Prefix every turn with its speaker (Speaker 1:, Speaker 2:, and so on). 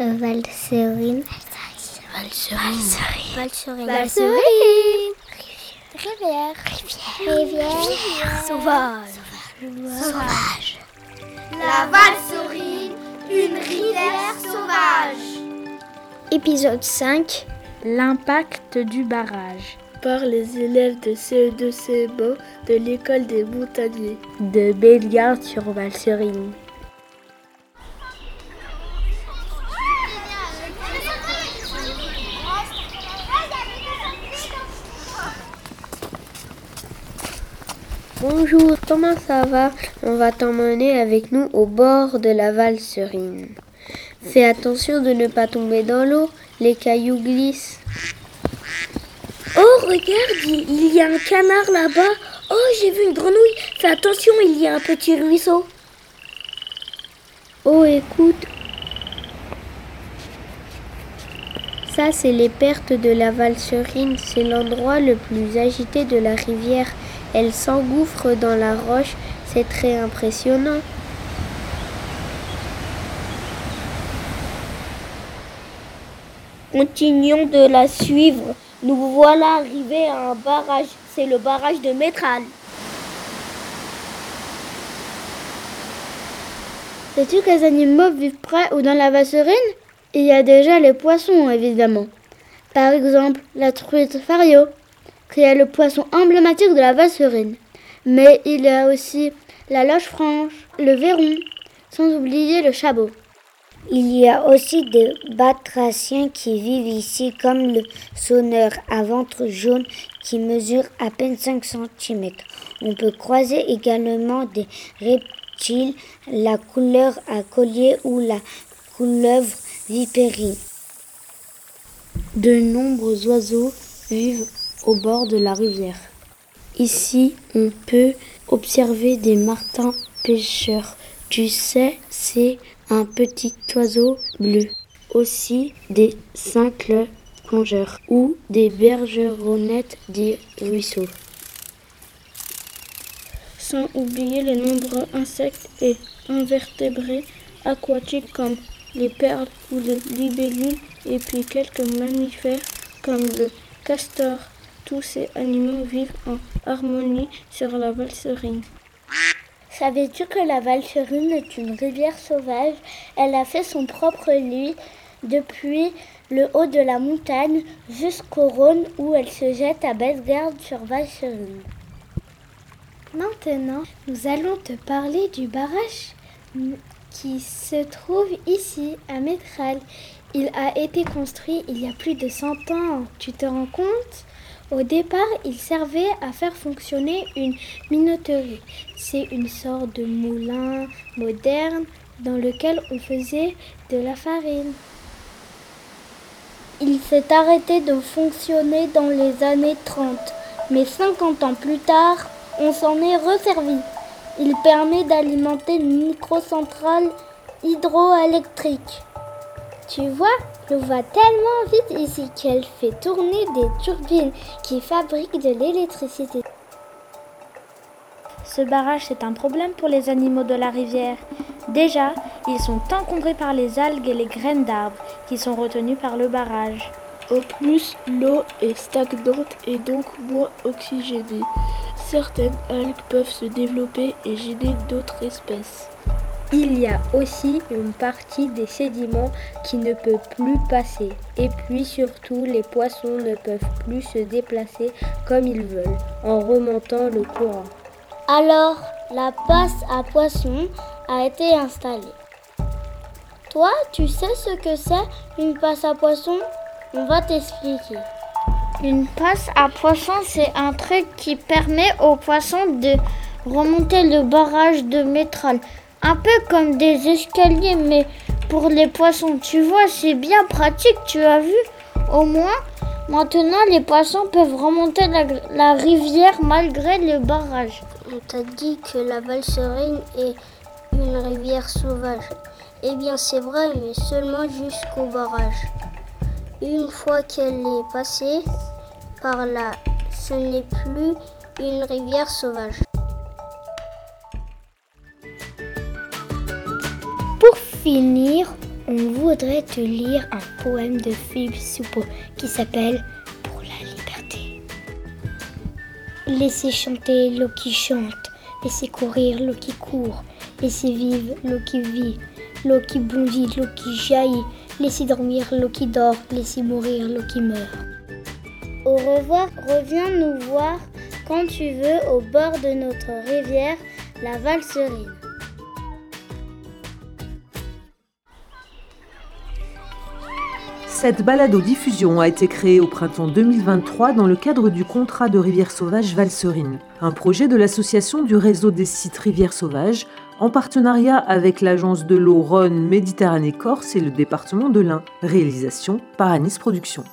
Speaker 1: Valserine.
Speaker 2: Valserine.
Speaker 1: Valserine.
Speaker 2: Valserine.
Speaker 1: Rivière. Rivière.
Speaker 2: Sauvage.
Speaker 1: Sauvage.
Speaker 3: La Valserine, une rivière sauvage.
Speaker 1: Épisode 5.
Speaker 4: L'impact du barrage.
Speaker 5: Par les élèves de CE2-CE1 de l'école des montagniers.
Speaker 4: De Bellegarde sur Valserine. Bonjour, comment ça va? On va t'emmener avec nous au bord de la Valserine. Fais attention de ne pas tomber dans l'eau, les cailloux glissent.
Speaker 5: Oh, regarde, il y a un canard là-bas. Oh, j'ai vu une grenouille. Fais attention, il y a un petit ruisseau.
Speaker 4: Oh, écoute. Ça, c'est les pertes de la Valserine. C'est l'endroit le plus agité de la rivière. Elle s'engouffre dans la roche. C'est très impressionnant.
Speaker 5: Continuons de la suivre. Nous voilà arrivés à un barrage. C'est le barrage de Métral.
Speaker 6: Sais-tu que les animaux vivent près ou dans la vasserine Il y a déjà les poissons, évidemment. Par exemple, la truite fario, qui est le poisson emblématique de la vasserine. Mais il y a aussi la loche franche, le verron, sans oublier le chabot.
Speaker 1: Il y a aussi des batraciens qui vivent ici, comme le sonneur à ventre jaune qui mesure à peine 5 cm. On peut croiser également des reptiles, la couleur à collier ou la couleuvre
Speaker 4: De nombreux oiseaux vivent au bord de la rivière. Ici, on peut observer des martins pêcheurs. Tu sais, c'est un petit oiseau bleu. Aussi des cincles plongeurs ou des bergeronnettes des ruisseaux.
Speaker 5: Sans oublier les nombreux insectes et invertébrés aquatiques comme les perles ou les libellules et puis quelques mammifères comme le castor. Tous ces animaux vivent en harmonie sur la Valserine.
Speaker 1: Savais-tu que la Valserine est une rivière sauvage? Elle a fait son propre lit depuis le haut de la montagne jusqu'au Rhône où elle se jette à Bellegarde sur Valserine.
Speaker 6: Maintenant, nous allons te parler du barrage qui se trouve ici à Métral. Il a été construit il y a plus de 100 ans. Tu te rends compte? Au départ, il servait à faire fonctionner une minoterie. C'est une sorte de moulin moderne dans lequel on faisait de la farine.
Speaker 1: Il s'est arrêté de fonctionner dans les années 30, mais 50 ans plus tard, on s'en est resservi. Il permet d'alimenter une microcentrale hydroélectrique. Tu vois, l'eau va tellement vite ici qu'elle fait tourner des turbines qui fabriquent de l'électricité.
Speaker 6: Ce barrage, c'est un problème pour les animaux de la rivière. Déjà, ils sont encombrés par les algues et les graines d'arbres qui sont retenues par le barrage.
Speaker 5: En plus, l'eau est stagnante et donc moins oxygénée. Certaines algues peuvent se développer et gêner d'autres espèces.
Speaker 4: Il y a aussi une partie des sédiments qui ne peut plus passer. Et puis surtout, les poissons ne peuvent plus se déplacer comme ils veulent en remontant le courant.
Speaker 1: Alors, la passe à poissons a été installée. Toi, tu sais ce que c'est une passe à poissons? On va t'expliquer.
Speaker 7: Une passe à poissons, c'est un truc qui permet aux poissons de remonter le barrage de métral. Un peu comme des escaliers, mais pour les poissons. Tu vois, c'est bien pratique, tu as vu? Au moins, maintenant, les poissons peuvent remonter la, la rivière malgré le barrage.
Speaker 1: On t'a dit que la Valserine est une rivière sauvage. Eh bien, c'est vrai, mais seulement jusqu'au barrage. Une fois qu'elle est passée par là, ce n'est plus une rivière sauvage.
Speaker 7: Pour finir,
Speaker 1: On voudrait te lire un poème de Philippe Soupeau qui s'appelle Pour la liberté. Laissez chanter l'eau qui chante, laissez courir l'eau qui court, laissez vivre l'eau qui vit, l'eau qui bondit, l'eau qui jaillit, laissez dormir l'eau qui dort, laissez mourir l'eau qui meurt.
Speaker 8: Au revoir, reviens nous voir quand tu veux au bord de notre rivière, la Valserine.
Speaker 2: Cette balado-diffusion a été créée au printemps 2023 dans le cadre du contrat de Rivière Sauvage Valserine, un projet de l'association du réseau des sites Rivière Sauvage en partenariat avec l'agence de l'eau Rhône Méditerranée Corse et le département de l'Ain. Réalisation par Anis Productions.